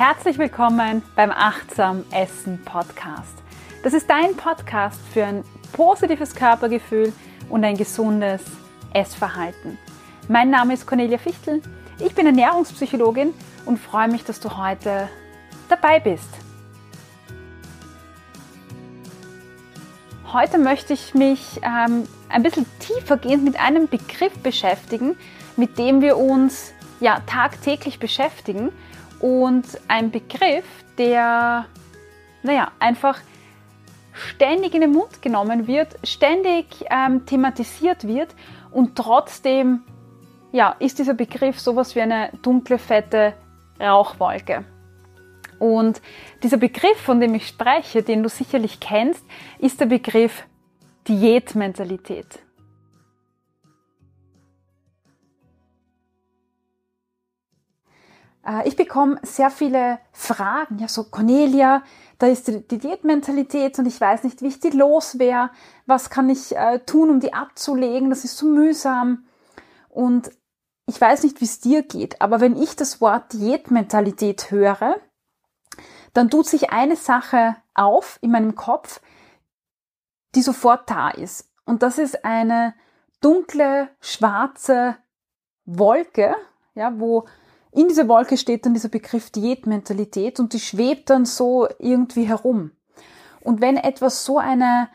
Herzlich willkommen beim Achtsam Essen Podcast. Das ist dein Podcast für ein positives Körpergefühl und ein gesundes Essverhalten. Mein Name ist Cornelia Fichtel, ich bin Ernährungspsychologin und freue mich, dass du heute dabei bist. Heute möchte ich mich ähm, ein bisschen tiefergehend mit einem Begriff beschäftigen, mit dem wir uns ja tagtäglich beschäftigen und ein Begriff, der, naja, einfach ständig in den Mund genommen wird, ständig ähm, thematisiert wird und trotzdem, ja, ist dieser Begriff sowas wie eine dunkle, fette Rauchwolke. Und dieser Begriff, von dem ich spreche, den du sicherlich kennst, ist der Begriff Diätmentalität. Ich bekomme sehr viele Fragen, ja, so Cornelia, da ist die, Diätmentalität und ich weiß nicht, wie ich die los wäre. Was kann ich äh, tun, um die abzulegen? Das ist so mühsam. Und ich weiß nicht, wie es dir geht, aber wenn ich das Wort Diätmentalität höre, dann tut sich eine Sache auf in meinem Kopf, die sofort da ist. Und das ist eine dunkle, schwarze Wolke, ja, wo in dieser Wolke steht dann dieser Begriff Diätmentalität und die schwebt dann so irgendwie herum. Und wenn etwas so eine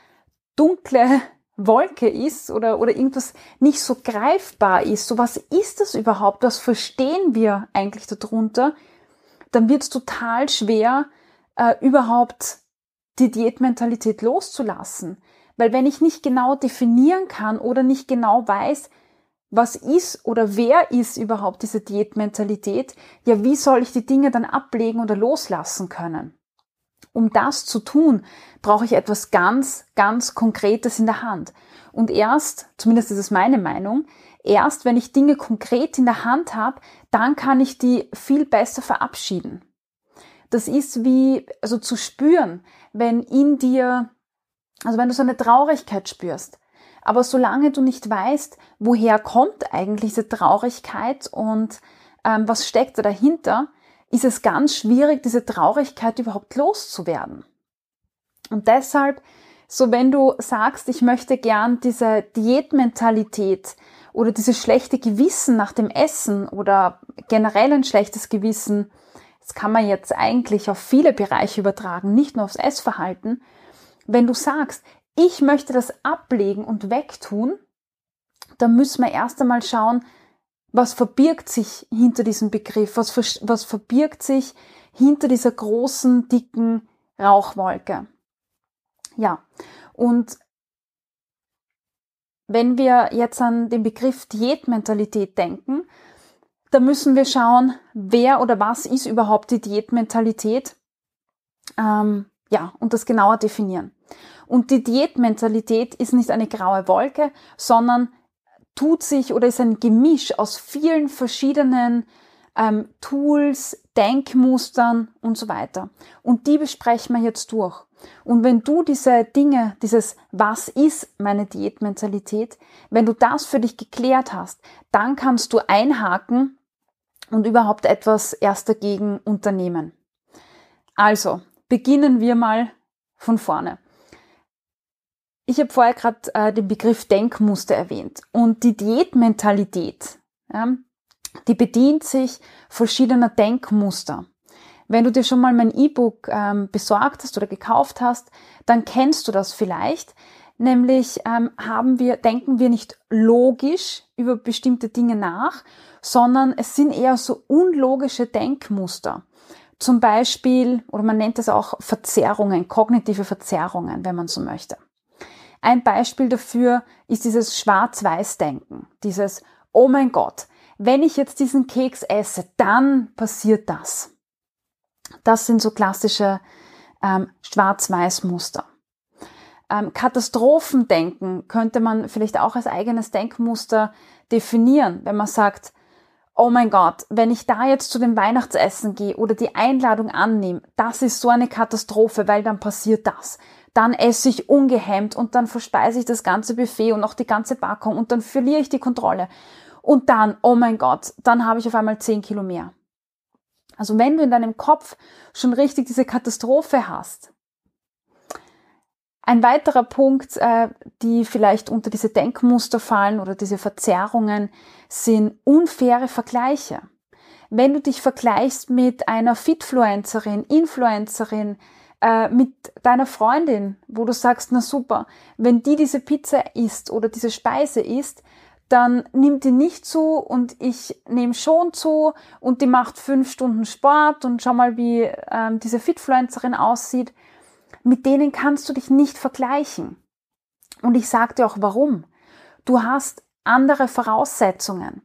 dunkle Wolke ist oder, oder irgendwas nicht so greifbar ist, so was ist das überhaupt, was verstehen wir eigentlich darunter, dann wird es total schwer, äh, überhaupt die Diätmentalität loszulassen. Weil wenn ich nicht genau definieren kann oder nicht genau weiß, was ist oder wer ist überhaupt diese Diätmentalität, ja, wie soll ich die Dinge dann ablegen oder loslassen können? Um das zu tun, brauche ich etwas ganz, ganz Konkretes in der Hand. Und erst, zumindest ist es meine Meinung, erst wenn ich Dinge konkret in der Hand habe, dann kann ich die viel besser verabschieden. Das ist wie, also zu spüren, wenn in dir, also wenn du so eine Traurigkeit spürst, aber solange du nicht weißt, woher kommt eigentlich diese Traurigkeit und ähm, was steckt da dahinter, ist es ganz schwierig, diese Traurigkeit überhaupt loszuwerden. Und deshalb, so wenn du sagst, ich möchte gern diese Diätmentalität oder dieses schlechte Gewissen nach dem Essen oder generell ein schlechtes Gewissen, das kann man jetzt eigentlich auf viele Bereiche übertragen, nicht nur aufs Essverhalten. Wenn du sagst, ich möchte das ablegen und wegtun, dann müssen wir erst einmal schauen, was verbirgt sich hinter diesem Begriff, was, was verbirgt sich hinter dieser großen, dicken Rauchwolke. Ja, und wenn wir jetzt an den Begriff Diätmentalität denken, dann müssen wir schauen, wer oder was ist überhaupt die Diätmentalität. Ähm, ja, und das genauer definieren. Und die Diätmentalität ist nicht eine graue Wolke, sondern tut sich oder ist ein Gemisch aus vielen verschiedenen ähm, Tools, Denkmustern und so weiter. Und die besprechen wir jetzt durch. Und wenn du diese Dinge, dieses Was ist meine Diätmentalität, wenn du das für dich geklärt hast, dann kannst du einhaken und überhaupt etwas erst dagegen unternehmen. Also, beginnen wir mal von vorne. Ich habe vorher gerade äh, den Begriff Denkmuster erwähnt und die Diätmentalität, ja, die bedient sich verschiedener Denkmuster. Wenn du dir schon mal mein E-Book ähm, besorgt hast oder gekauft hast, dann kennst du das vielleicht. Nämlich ähm, haben wir, denken wir nicht logisch über bestimmte Dinge nach, sondern es sind eher so unlogische Denkmuster. Zum Beispiel, oder man nennt es auch Verzerrungen, kognitive Verzerrungen, wenn man so möchte. Ein Beispiel dafür ist dieses Schwarz-Weiß-Denken, dieses, oh mein Gott, wenn ich jetzt diesen Keks esse, dann passiert das. Das sind so klassische ähm, Schwarz-Weiß-Muster. Ähm, Katastrophendenken könnte man vielleicht auch als eigenes Denkmuster definieren, wenn man sagt, oh mein Gott, wenn ich da jetzt zu dem Weihnachtsessen gehe oder die Einladung annehme, das ist so eine Katastrophe, weil dann passiert das dann esse ich ungehemmt und dann verspeise ich das ganze Buffet und auch die ganze Packung und dann verliere ich die Kontrolle. Und dann, oh mein Gott, dann habe ich auf einmal 10 Kilo mehr. Also wenn du in deinem Kopf schon richtig diese Katastrophe hast. Ein weiterer Punkt, äh, die vielleicht unter diese Denkmuster fallen oder diese Verzerrungen, sind unfaire Vergleiche. Wenn du dich vergleichst mit einer Fitfluencerin, Influencerin, äh, mit deiner Freundin, wo du sagst, na super, wenn die diese Pizza isst oder diese Speise isst, dann nimmt die nicht zu und ich nehme schon zu und die macht fünf Stunden Sport und schau mal, wie ähm, diese Fitfluencerin aussieht. Mit denen kannst du dich nicht vergleichen. Und ich sage dir auch warum. Du hast andere Voraussetzungen.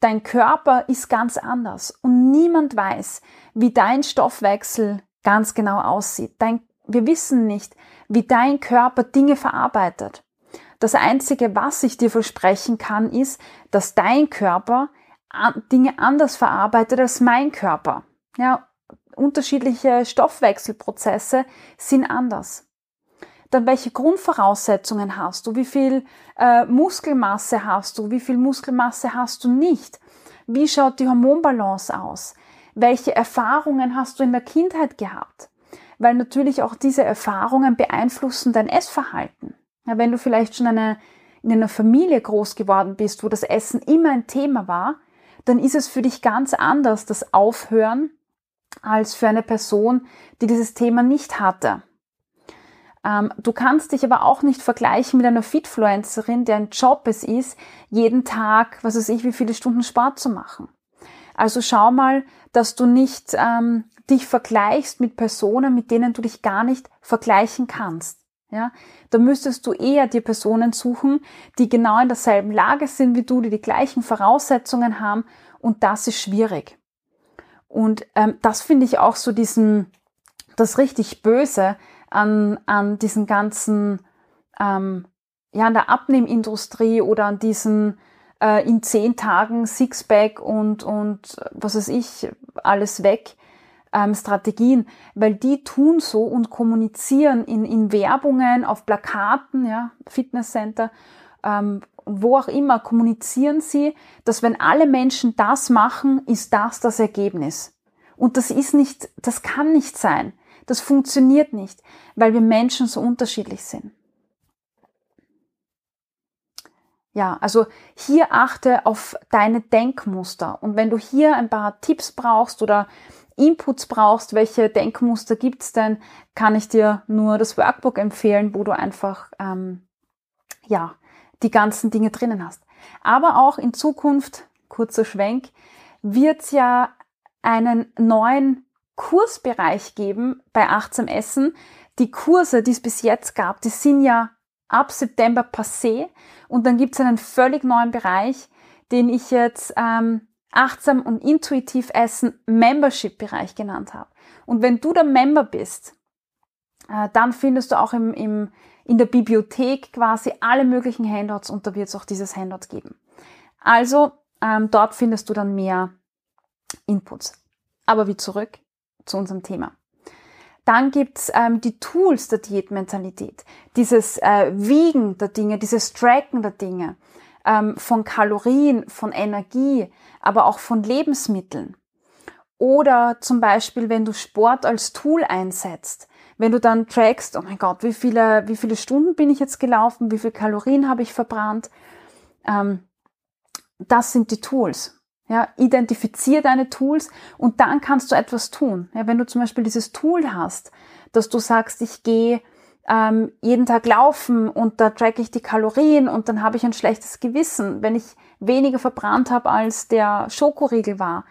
Dein Körper ist ganz anders und niemand weiß, wie dein Stoffwechsel ganz genau aussieht. Dein, wir wissen nicht, wie dein Körper Dinge verarbeitet. Das Einzige, was ich dir versprechen kann, ist, dass dein Körper Dinge anders verarbeitet als mein Körper. Ja, unterschiedliche Stoffwechselprozesse sind anders. Dann welche Grundvoraussetzungen hast du? Wie viel äh, Muskelmasse hast du? Wie viel Muskelmasse hast du nicht? Wie schaut die Hormonbalance aus? Welche Erfahrungen hast du in der Kindheit gehabt? Weil natürlich auch diese Erfahrungen beeinflussen dein Essverhalten. Ja, wenn du vielleicht schon eine, in einer Familie groß geworden bist, wo das Essen immer ein Thema war, dann ist es für dich ganz anders, das Aufhören, als für eine Person, die dieses Thema nicht hatte. Ähm, du kannst dich aber auch nicht vergleichen mit einer Fitfluencerin, deren Job es ist, jeden Tag, was weiß ich, wie viele Stunden Sport zu machen. Also schau mal, dass du nicht ähm, dich vergleichst mit Personen, mit denen du dich gar nicht vergleichen kannst. Ja, da müsstest du eher dir Personen suchen, die genau in derselben Lage sind wie du, die die gleichen Voraussetzungen haben und das ist schwierig. Und ähm, das finde ich auch so diesen, das richtig Böse an, an diesen ganzen, ähm, ja, an der Abnehmindustrie oder an diesen äh, in zehn Tagen Sixpack und, und was weiß ich, alles weg ähm, Strategien, weil die tun so und kommunizieren in, in Werbungen, auf Plakaten, ja, Fitnesscenter, ähm, wo auch immer, kommunizieren sie, dass wenn alle Menschen das machen, ist das das Ergebnis. Und das ist nicht, das kann nicht sein. Das funktioniert nicht, weil wir Menschen so unterschiedlich sind. Ja, also hier achte auf deine Denkmuster. Und wenn du hier ein paar Tipps brauchst oder Inputs brauchst, welche Denkmuster gibt's denn, kann ich dir nur das Workbook empfehlen, wo du einfach ähm, ja die ganzen Dinge drinnen hast. Aber auch in Zukunft, kurzer Schwenk, wird's ja einen neuen Kursbereich geben bei Achtsam Essen. Die Kurse, die es bis jetzt gab, die sind ja ab September passé und dann gibt's einen völlig neuen Bereich, den ich jetzt ähm, achtsam und intuitiv essen Membership-Bereich genannt habe. Und wenn du der Member bist, äh, dann findest du auch im, im, in der Bibliothek quasi alle möglichen Handouts und da wird es auch dieses Handout geben. Also ähm, dort findest du dann mehr Inputs. Aber wie zurück zu unserem Thema. Dann gibt's ähm, die Tools der Diätmentalität, dieses äh, Wiegen der Dinge, dieses Tracken der Dinge, ähm, von Kalorien, von Energie, aber auch von Lebensmitteln. Oder zum Beispiel, wenn du Sport als Tool einsetzt, wenn du dann trackst, oh mein Gott, wie viele, wie viele Stunden bin ich jetzt gelaufen, wie viele Kalorien habe ich verbrannt, ähm, das sind die Tools. Ja, identifiziere deine Tools und dann kannst du etwas tun. Ja, wenn du zum Beispiel dieses Tool hast, dass du sagst, ich gehe ähm, jeden Tag laufen und da track ich die Kalorien und dann habe ich ein schlechtes Gewissen, wenn ich weniger verbrannt habe, als der Schokoriegel war,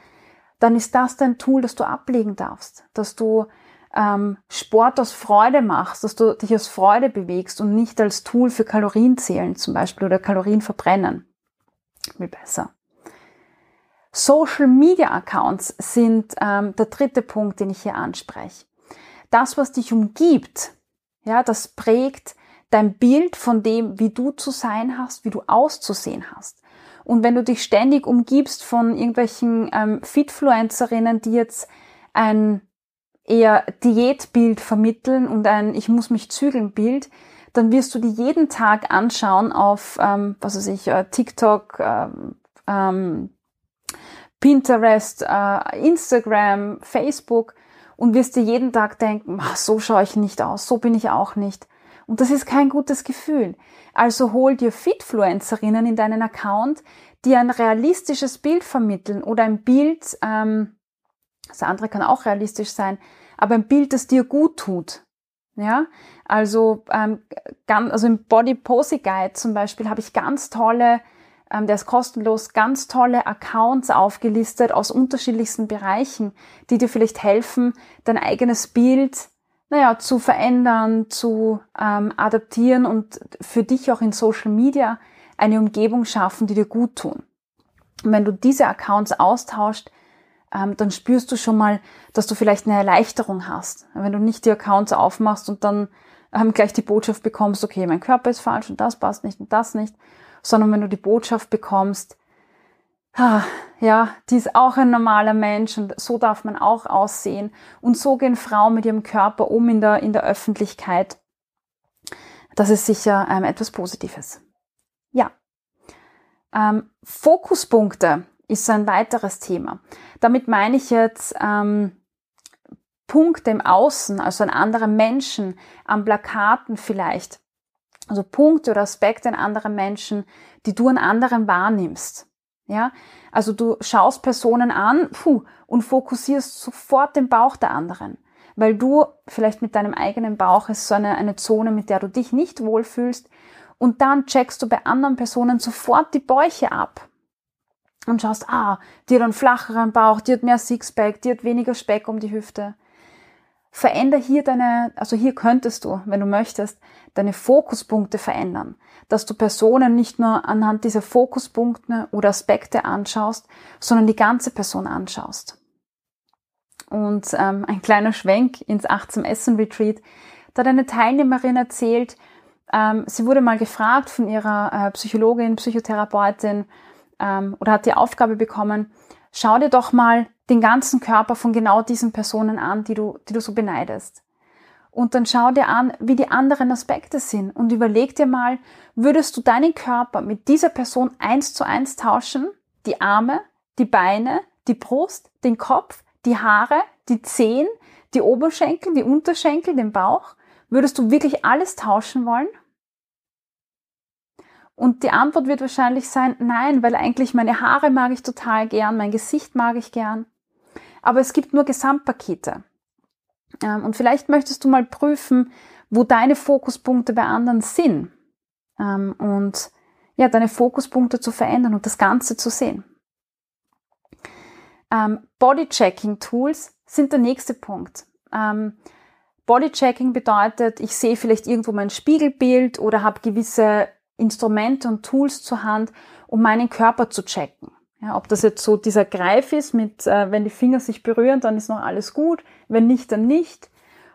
dann ist das dein Tool, das du ablegen darfst, dass du ähm, Sport aus Freude machst, dass du dich aus Freude bewegst und nicht als Tool für Kalorienzählen zum Beispiel oder Kalorien verbrennen. Wie besser. Social Media Accounts sind ähm, der dritte Punkt, den ich hier anspreche. Das, was dich umgibt, ja, das prägt dein Bild von dem, wie du zu sein hast, wie du auszusehen hast. Und wenn du dich ständig umgibst von irgendwelchen ähm, Fitfluencerinnen, die jetzt ein eher Diätbild vermitteln und ein Ich muss mich zügeln Bild, dann wirst du die jeden Tag anschauen auf, ähm, was weiß ich, äh, TikTok, ähm, ähm, Pinterest, äh, Instagram, Facebook und wirst dir jeden Tag denken, so schaue ich nicht aus, so bin ich auch nicht. Und das ist kein gutes Gefühl. Also hol dir Fitfluencerinnen in deinen Account, die ein realistisches Bild vermitteln oder ein Bild, ähm, das andere kann auch realistisch sein, aber ein Bild, das dir gut tut. Ja, also, ähm, ganz, also im Body Posy Guide zum Beispiel habe ich ganz tolle, ähm, der ist kostenlos, ganz tolle Accounts aufgelistet aus unterschiedlichsten Bereichen, die dir vielleicht helfen, dein eigenes Bild, naja, zu verändern, zu ähm, adaptieren und für dich auch in Social Media eine Umgebung schaffen, die dir gut tun. Und wenn du diese Accounts austauscht, ähm, dann spürst du schon mal, dass du vielleicht eine Erleichterung hast. Wenn du nicht die Accounts aufmachst und dann ähm, gleich die Botschaft bekommst, okay, mein Körper ist falsch und das passt nicht und das nicht, sondern wenn du die Botschaft bekommst, ja, die ist auch ein normaler Mensch und so darf man auch aussehen. Und so gehen Frauen mit ihrem Körper um in der, in der Öffentlichkeit. Das ist sicher ähm, etwas Positives. Ja. Ähm, Fokuspunkte ist ein weiteres Thema. Damit meine ich jetzt ähm, Punkte im Außen, also an anderen Menschen, an Plakaten vielleicht. Also Punkte oder Aspekte an anderen Menschen, die du an anderen wahrnimmst. Ja, also du schaust Personen an puh, und fokussierst sofort den Bauch der anderen, weil du vielleicht mit deinem eigenen Bauch ist so eine, eine Zone, mit der du dich nicht wohlfühlst und dann checkst du bei anderen Personen sofort die Bäuche ab und schaust, ah, die hat einen flacheren Bauch, die hat mehr Sixpack, die hat weniger Speck um die Hüfte. Veränder hier deine, also hier könntest du, wenn du möchtest, deine Fokuspunkte verändern, dass du Personen nicht nur anhand dieser Fokuspunkte oder Aspekte anschaust, sondern die ganze Person anschaust. Und ähm, ein kleiner Schwenk ins achtsam Essen Retreat, da hat eine Teilnehmerin erzählt, ähm, sie wurde mal gefragt von ihrer äh, Psychologin, Psychotherapeutin, ähm, oder hat die Aufgabe bekommen, schau dir doch mal den ganzen Körper von genau diesen Personen an, die du, die du so beneidest. Und dann schau dir an, wie die anderen Aspekte sind und überleg dir mal, würdest du deinen Körper mit dieser Person eins zu eins tauschen? Die Arme, die Beine, die Brust, den Kopf, die Haare, die Zehen, die Oberschenkel, die Unterschenkel, den Bauch? Würdest du wirklich alles tauschen wollen? Und die Antwort wird wahrscheinlich sein, nein, weil eigentlich meine Haare mag ich total gern, mein Gesicht mag ich gern. Aber es gibt nur Gesamtpakete. Ähm, und vielleicht möchtest du mal prüfen, wo deine Fokuspunkte bei anderen sind. Ähm, und ja, deine Fokuspunkte zu verändern und das Ganze zu sehen. Ähm, Bodychecking-Tools sind der nächste Punkt. Bodychecking bedeutet, ich sehe vielleicht irgendwo mein Spiegelbild oder habe gewisse Instrumente und Tools zur Hand, um meinen Körper zu checken. Ja, ob das jetzt so dieser Greif ist, mit äh, wenn die Finger sich berühren, dann ist noch alles gut, wenn nicht, dann nicht.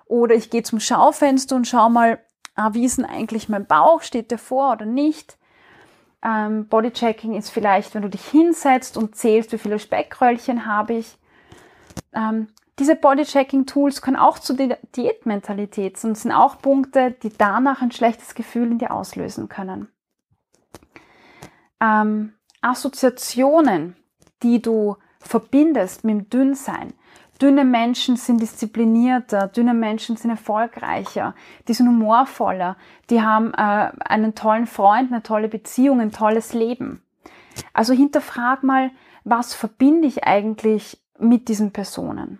Oder ich gehe zum Schaufenster und schaue mal, ah, wie ist denn eigentlich mein Bauch, steht der vor oder nicht. Ähm, Bodychecking ist vielleicht, wenn du dich hinsetzt und zählst, wie viele Speckröllchen habe ich. Ähm, diese Bodychecking-Tools können auch zu der Diätmentalität und sind auch Punkte, die danach ein schlechtes Gefühl in dir auslösen können ähm, Assoziationen, die du verbindest mit dem Dünnsein. Dünne Menschen sind disziplinierter, dünne Menschen sind erfolgreicher, die sind humorvoller, die haben äh, einen tollen Freund, eine tolle Beziehung, ein tolles Leben. Also hinterfrag mal, was verbinde ich eigentlich mit diesen Personen?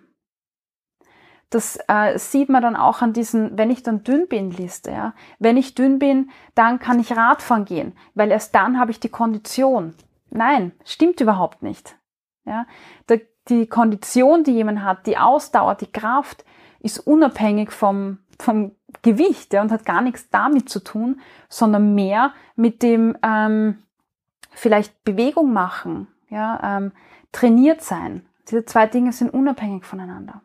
Das äh, sieht man dann auch an diesen, wenn ich dann dünn bin, Liste. Ja? Wenn ich dünn bin, dann kann ich Radfahren gehen, weil erst dann habe ich die Kondition. Nein, stimmt überhaupt nicht. Ja? Die Kondition, die jemand hat, die Ausdauer, die Kraft, ist unabhängig vom, vom Gewicht ja, und hat gar nichts damit zu tun, sondern mehr mit dem ähm, vielleicht Bewegung machen, ja, ähm, trainiert sein. Diese zwei Dinge sind unabhängig voneinander.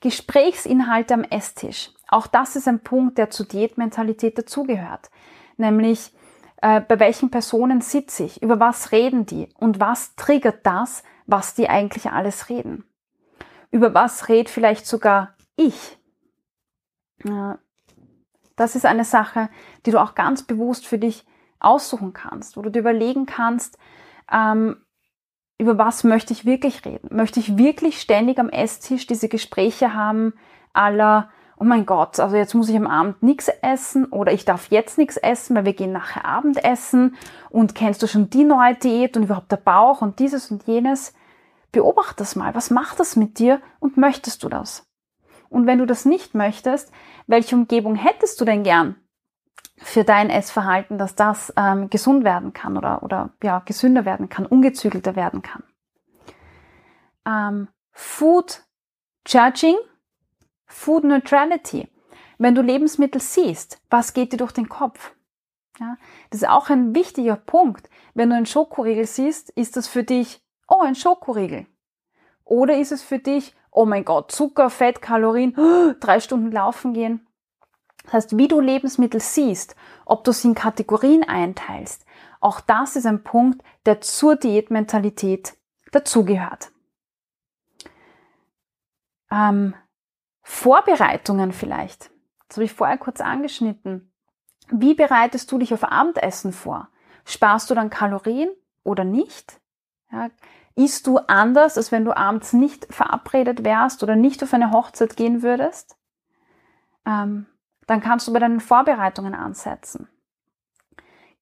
Gesprächsinhalte am Esstisch. Auch das ist ein Punkt, der zur Diätmentalität dazugehört. Nämlich, äh, bei welchen Personen sitze ich? Über was reden die? Und was triggert das, was die eigentlich alles reden? Über was redet vielleicht sogar ich? Äh, das ist eine Sache, die du auch ganz bewusst für dich aussuchen kannst, wo du dir überlegen kannst, ähm, über was möchte ich wirklich reden? Möchte ich wirklich ständig am Esstisch diese Gespräche haben, aller, oh mein Gott, also jetzt muss ich am Abend nichts essen oder ich darf jetzt nichts essen, weil wir gehen nachher Abendessen und kennst du schon die neue Diät und überhaupt der Bauch und dieses und jenes. Beobachte das mal. Was macht das mit dir und möchtest du das? Und wenn du das nicht möchtest, welche Umgebung hättest du denn gern für dein Essverhalten, dass das ähm, gesund werden kann oder, oder ja, gesünder werden kann, ungezügelter werden kann? Ähm, Food Judging, Food Neutrality. Wenn du Lebensmittel siehst, was geht dir durch den Kopf? Ja, das ist auch ein wichtiger Punkt. Wenn du einen Schokoriegel siehst, ist das für dich, oh, ein Schokoriegel. Oder ist es für dich, oh mein Gott, Zucker, Fett, Kalorien, drei Stunden laufen gehen. Das heißt, wie du Lebensmittel siehst, ob du sie in Kategorien einteilst, auch das ist ein Punkt, der zur Diätmentalität dazugehört. Ähm, Vorbereitungen vielleicht. Das habe ich vorher kurz angeschnitten. Wie bereitest du dich auf Abendessen vor? Sparst du dann Kalorien oder nicht? Ja, Isst du anders, als wenn du abends nicht verabredet wärst oder nicht auf eine Hochzeit gehen würdest? Ähm, dann kannst du bei deinen Vorbereitungen ansetzen.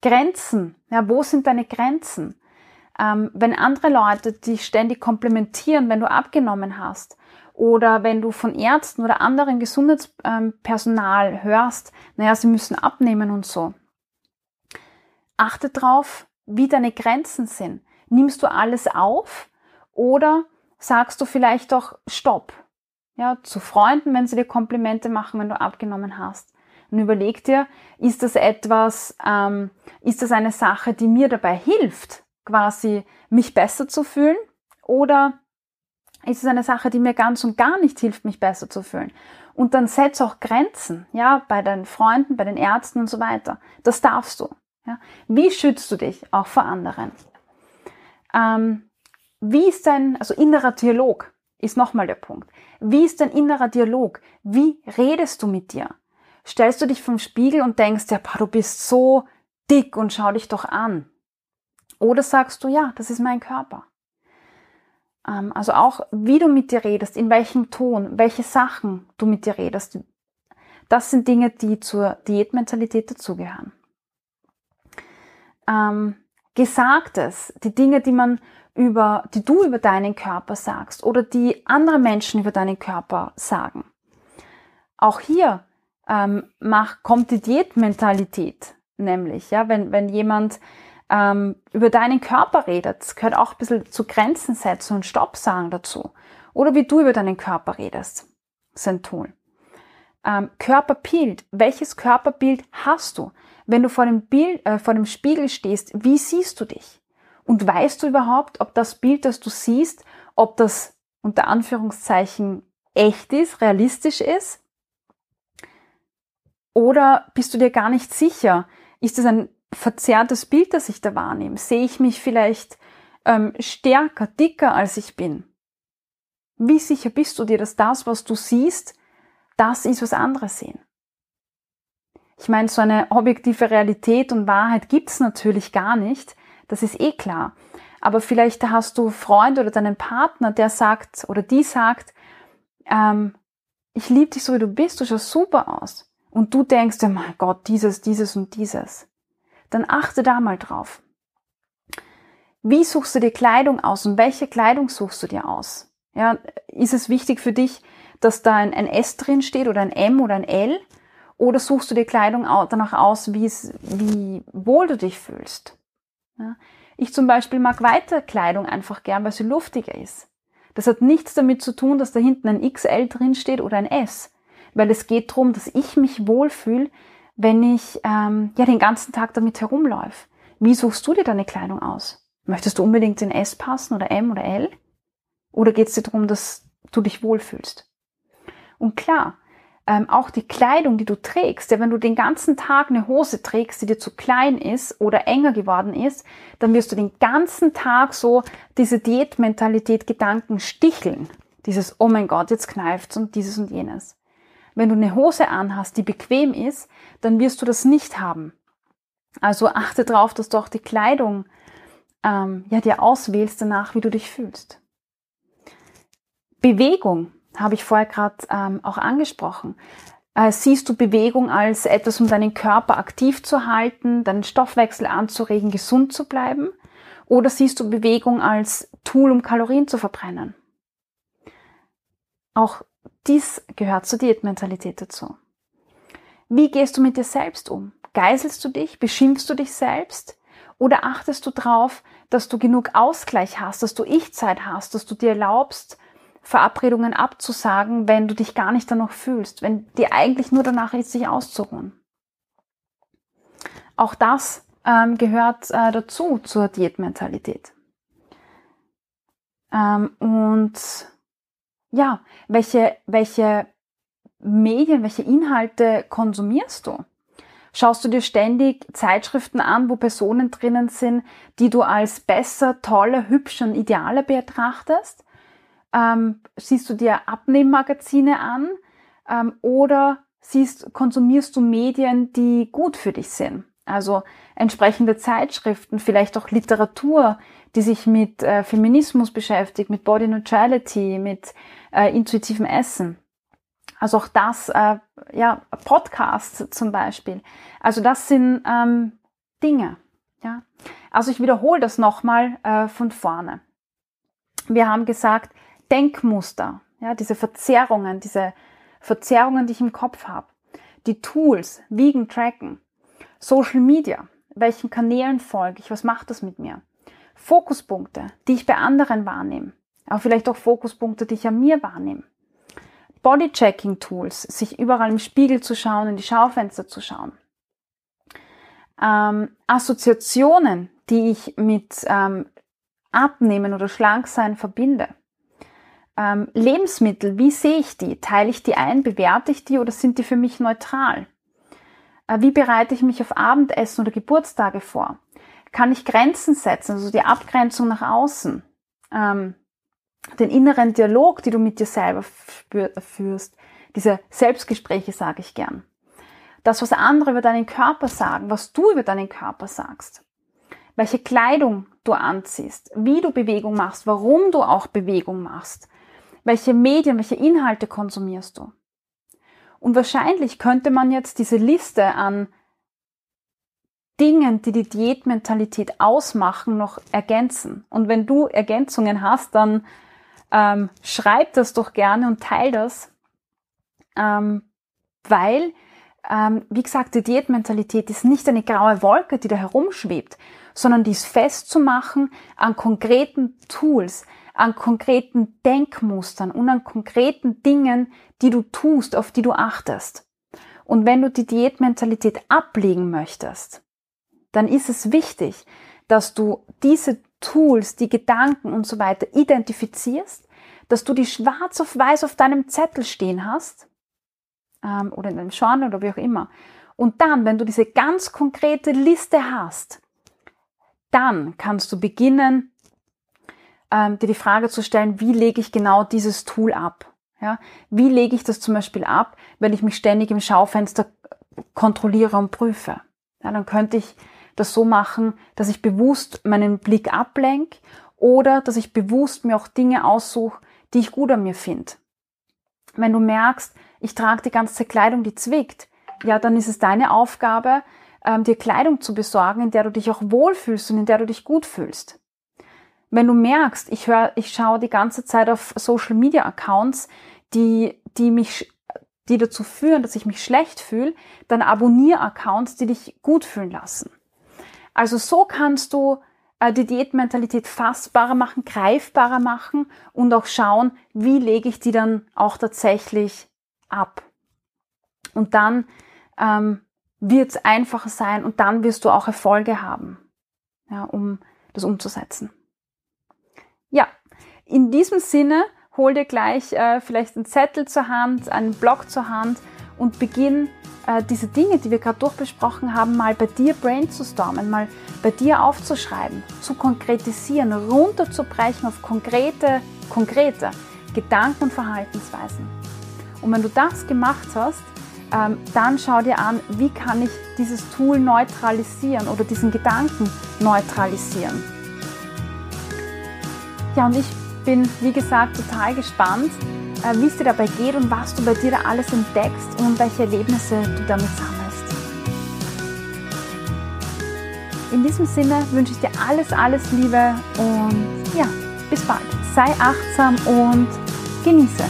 Grenzen. Ja, wo sind deine Grenzen? Ähm, wenn andere Leute dich ständig komplimentieren, wenn du abgenommen hast, oder wenn du von Ärzten oder anderen Gesundheitspersonal hörst, naja, sie müssen abnehmen und so. Achte drauf, wie deine Grenzen sind. Nimmst du alles auf oder sagst du vielleicht doch Stopp? Ja, zu Freunden, wenn sie dir Komplimente machen, wenn du abgenommen hast. Und überleg dir, ist das etwas, ähm, ist das eine Sache, die mir dabei hilft, quasi mich besser zu fühlen? Oder ist es eine Sache, die mir ganz und gar nicht hilft, mich besser zu fühlen? Und dann setz auch Grenzen, ja, bei deinen Freunden, bei den Ärzten und so weiter. Das darfst du. Ja. Wie schützt du dich auch vor anderen? Ähm, wie ist dein, also innerer Dialog ist nochmal der Punkt. Wie ist dein innerer Dialog? Wie redest du mit dir? Stellst du dich vom Spiegel und denkst, ja, du bist so dick und schau dich doch an. Oder sagst du, ja, das ist mein Körper. Ähm, also auch, wie du mit dir redest, in welchem Ton, welche Sachen du mit dir redest. Das sind Dinge, die zur Diätmentalität dazugehören. Ähm, Gesagtes, die Dinge, die man über, die du über deinen Körper sagst oder die andere Menschen über deinen Körper sagen. Auch hier ähm, mach, kommt die Diätmentalität nämlich, ja, wenn, wenn jemand ähm, über deinen Körper redet, gehört auch ein bisschen zu Grenzen setzen und Stopp sagen dazu. Oder wie du über deinen Körper redest, das ist ein Tool. Ähm, Körperbild, welches Körperbild hast du? Wenn du vor dem, Bild, äh, vor dem Spiegel stehst, wie siehst du dich? Und weißt du überhaupt, ob das Bild, das du siehst, ob das unter Anführungszeichen echt ist, realistisch ist? Oder bist du dir gar nicht sicher? Ist es ein verzerrtes Bild, das ich da wahrnehme? Sehe ich mich vielleicht ähm, stärker, dicker, als ich bin? Wie sicher bist du dir, dass das, was du siehst, das ist, was andere sehen? Ich meine, so eine objektive Realität und Wahrheit gibt's natürlich gar nicht. Das ist eh klar. Aber vielleicht hast du Freund oder deinen Partner, der sagt oder die sagt, ähm, ich liebe dich so wie du bist, du schaust super aus. Und du denkst, oh mein Gott, dieses, dieses und dieses. Dann achte da mal drauf. Wie suchst du dir Kleidung aus und welche Kleidung suchst du dir aus? Ja, ist es wichtig für dich, dass da ein, ein S drin steht oder ein M oder ein L? Oder suchst du dir Kleidung danach aus, wie, wohl du dich fühlst? Ja? Ich zum Beispiel mag weiter Kleidung einfach gern, weil sie luftiger ist. Das hat nichts damit zu tun, dass da hinten ein XL drin steht oder ein S, weil es geht darum, dass ich mich wohlfühle, wenn ich ähm, ja den ganzen Tag damit herumläufe. Wie suchst du dir deine Kleidung aus? Möchtest du unbedingt in S passen oder M oder L? Oder geht es dir darum, dass du dich wohlfühlst? Und klar, ähm, auch die Kleidung, die du trägst, ja, wenn du den ganzen Tag eine Hose trägst, die dir zu klein ist oder enger geworden ist, dann wirst du den ganzen Tag so diese Diätmentalität Gedanken sticheln. Dieses, oh mein Gott, jetzt kneift's und dieses und jenes. Wenn du eine Hose anhast, die bequem ist, dann wirst du das nicht haben. Also achte darauf, dass du auch die Kleidung ähm, ja, dir auswählst danach, wie du dich fühlst. Bewegung habe ich vorher gerade ähm, auch angesprochen. Äh, siehst du Bewegung als etwas, um deinen Körper aktiv zu halten, deinen Stoffwechsel anzuregen, gesund zu bleiben? Oder siehst du Bewegung als Tool, um Kalorien zu verbrennen? Auch dies gehört zur Diätmentalität dazu. Wie gehst du mit dir selbst um? Geiselst du dich? Beschimpfst du dich selbst? Oder achtest du darauf, dass du genug Ausgleich hast, dass du Ich-Zeit hast, dass du dir erlaubst, Verabredungen abzusagen, wenn du dich gar nicht danach fühlst, wenn dir eigentlich nur danach ist, sich auszuruhen. Auch das ähm, gehört äh, dazu zur Diätmentalität. Ähm, und ja, welche, welche Medien, welche Inhalte konsumierst du? Schaust du dir ständig Zeitschriften an, wo Personen drinnen sind, die du als besser, toller, hübscher und idealer betrachtest? Ähm, siehst du dir Abnehmmagazine an? Ähm, oder siehst, konsumierst du Medien, die gut für dich sind? Also entsprechende Zeitschriften, vielleicht auch Literatur, die sich mit äh, Feminismus beschäftigt, mit Body Neutrality, mit äh, intuitivem Essen. Also auch das, äh, ja, Podcasts zum Beispiel. Also das sind ähm, Dinge. Ja. Also ich wiederhole das nochmal äh, von vorne. Wir haben gesagt, Denkmuster, ja, diese Verzerrungen, diese Verzerrungen, die ich im Kopf habe, die Tools, Wiegen, Tracken, Social Media, welchen Kanälen folge ich, was macht das mit mir? Fokuspunkte, die ich bei anderen wahrnehme, aber vielleicht auch Fokuspunkte, die ich an mir wahrnehme. Bodychecking-Tools, sich überall im Spiegel zu schauen, in die Schaufenster zu schauen. Ähm, Assoziationen, die ich mit ähm, Abnehmen oder Schlanksein verbinde. Ähm, Lebensmittel, wie sehe ich die? Teile ich die ein? Bewerte ich die oder sind die für mich neutral? Äh, wie bereite ich mich auf Abendessen oder Geburtstage vor? Kann ich Grenzen setzen, also die Abgrenzung nach außen? Ähm, den inneren Dialog, die du mit dir selber führst, diese Selbstgespräche sage ich gern. Das, was andere über deinen Körper sagen, was du über deinen Körper sagst, welche Kleidung du anziehst, wie du Bewegung machst, warum du auch Bewegung machst, welche Medien, welche Inhalte konsumierst du. Und wahrscheinlich könnte man jetzt diese Liste an Dingen, die die Diätmentalität ausmachen, noch ergänzen. Und wenn du Ergänzungen hast, dann ähm, schreib das doch gerne und teil das, ähm, weil, ähm, wie gesagt, die Diätmentalität ist nicht eine graue Wolke, die da herumschwebt, sondern die ist festzumachen an konkreten Tools, an konkreten Denkmustern und an konkreten Dingen, die du tust, auf die du achtest. Und wenn du die Diätmentalität ablegen möchtest, dann ist es wichtig, dass du diese Tools, die Gedanken und so weiter identifizierst, dass du die schwarz auf weiß auf deinem Zettel stehen hast ähm, oder in deinem Journal oder wie auch immer. Und dann, wenn du diese ganz konkrete Liste hast, dann kannst du beginnen, ähm, dir die Frage zu stellen, wie lege ich genau dieses Tool ab? Ja? Wie lege ich das zum Beispiel ab, wenn ich mich ständig im Schaufenster kontrolliere und prüfe? Ja, dann könnte ich das so machen, dass ich bewusst meinen Blick ablenke oder dass ich bewusst mir auch Dinge aussuche, die ich gut an mir finde. Wenn du merkst, ich trage die ganze Kleidung, die zwickt, ja, dann ist es deine Aufgabe, ähm, dir Kleidung zu besorgen, in der du dich auch wohlfühlst und in der du dich gut fühlst. Wenn du merkst, ich höre, ich schaue die ganze Zeit auf Social Media Accounts, die, die mich, die dazu führen, dass ich mich schlecht fühle, dann abonniere Accounts, die dich gut fühlen lassen. Also so kannst du äh, die Diätmentalität fassbarer machen, greifbarer machen und auch schauen, wie lege ich die dann auch tatsächlich ab. Und dann ähm, wird es einfacher sein und dann wirst du auch Erfolge haben, ja, um das umzusetzen. Ja, in diesem Sinne hol dir gleich äh, vielleicht einen Zettel zur Hand, einen Block zur Hand und beginn äh, diese Dinge, die wir gerade durchbesprochen haben, mal bei dir brainstormen, mal bei dir aufzuschreiben, zu konkretisieren, runterzubrechen auf konkrete, konkrete Gedanken und Verhaltensweisen. Und wenn du das gemacht hast, ähm, dann schau dir an, wie kann ich dieses Tool neutralisieren oder diesen Gedanken neutralisieren. Ja, und ich bin, wie gesagt, total gespannt, äh, wie es dir dabei geht und was du bei dir alles entdeckst und welche Erlebnisse du damit sammelst. In diesem Sinne wünsche ich dir alles, alles Liebe und ja, bis bald. Sei achtsam und genieße.